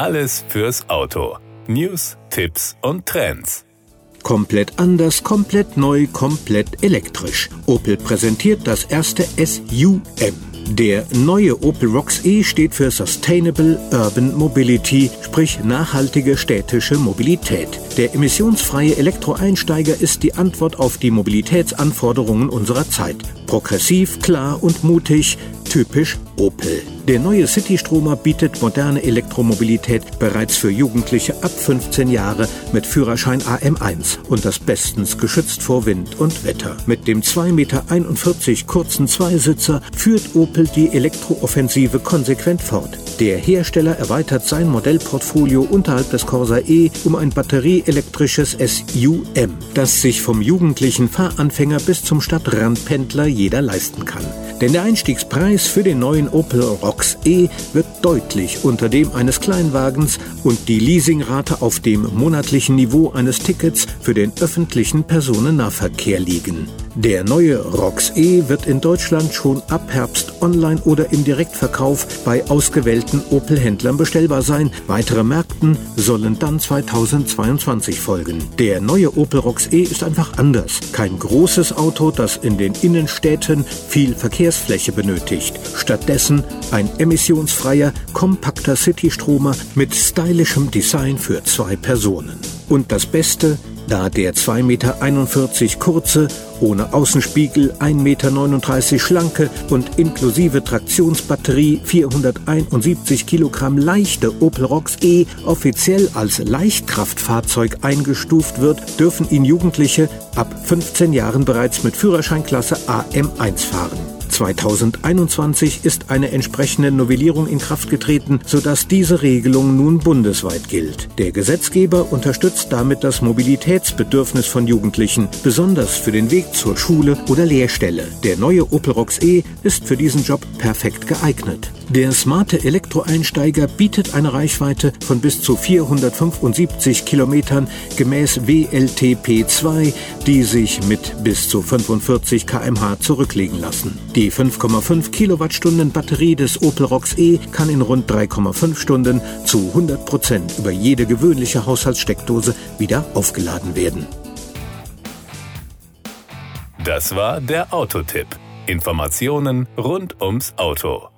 Alles fürs Auto. News, Tipps und Trends. Komplett anders, komplett neu, komplett elektrisch. Opel präsentiert das erste SUM. Der neue Opel Rocks E steht für Sustainable Urban Mobility, sprich nachhaltige städtische Mobilität. Der emissionsfreie Elektroeinsteiger ist die Antwort auf die Mobilitätsanforderungen unserer Zeit. Progressiv, klar und mutig, typisch Opel. Der neue City-Stromer bietet moderne Elektromobilität bereits für Jugendliche ab 15 Jahre mit Führerschein AM1 und das bestens geschützt vor Wind und Wetter. Mit dem 2,41 Meter kurzen Zweisitzer führt Opel die Elektrooffensive konsequent fort. Der Hersteller erweitert sein Modellportfolio unterhalb des Corsa E um ein batterieelektrisches SUM, das sich vom jugendlichen Fahranfänger bis zum Stadtrandpendler jeder leisten kann. Denn der Einstiegspreis für den neuen Opel Rocks E wird deutlich unter dem eines Kleinwagens und die Leasingrate auf dem monatlichen Niveau eines Tickets für den öffentlichen Personennahverkehr liegen. Der neue Rox E wird in Deutschland schon ab Herbst online oder im Direktverkauf bei ausgewählten Opel-Händlern bestellbar sein. Weitere Märkten sollen dann 2022 folgen. Der neue Opel Rox E ist einfach anders. Kein großes Auto, das in den Innenstädten viel Verkehrsfläche benötigt. Stattdessen ein emissionsfreier, kompakter City-Stromer mit stylischem Design für zwei Personen. Und das Beste, da der 2,41 Meter kurze, ohne Außenspiegel 1,39 Meter schlanke und inklusive Traktionsbatterie 471 Kilogramm leichte Opel Rocks E offiziell als Leichtkraftfahrzeug eingestuft wird, dürfen ihn Jugendliche ab 15 Jahren bereits mit Führerscheinklasse AM1 fahren. 2021 ist eine entsprechende Novellierung in Kraft getreten, sodass diese Regelung nun bundesweit gilt. Der Gesetzgeber unterstützt damit das Mobilitätsbedürfnis von Jugendlichen, besonders für den Weg zur Schule oder Lehrstelle. Der neue Opel Rocks E ist für diesen Job perfekt geeignet. Der smarte Elektroeinsteiger bietet eine Reichweite von bis zu 475 Kilometern gemäß WLTP2, die sich mit bis zu 45 kmh zurücklegen lassen. Die 5,5 Kilowattstunden Batterie des Opel Rocks E kann in rund 3,5 Stunden zu 100 Prozent über jede gewöhnliche Haushaltssteckdose wieder aufgeladen werden. Das war der Autotipp. Informationen rund ums Auto.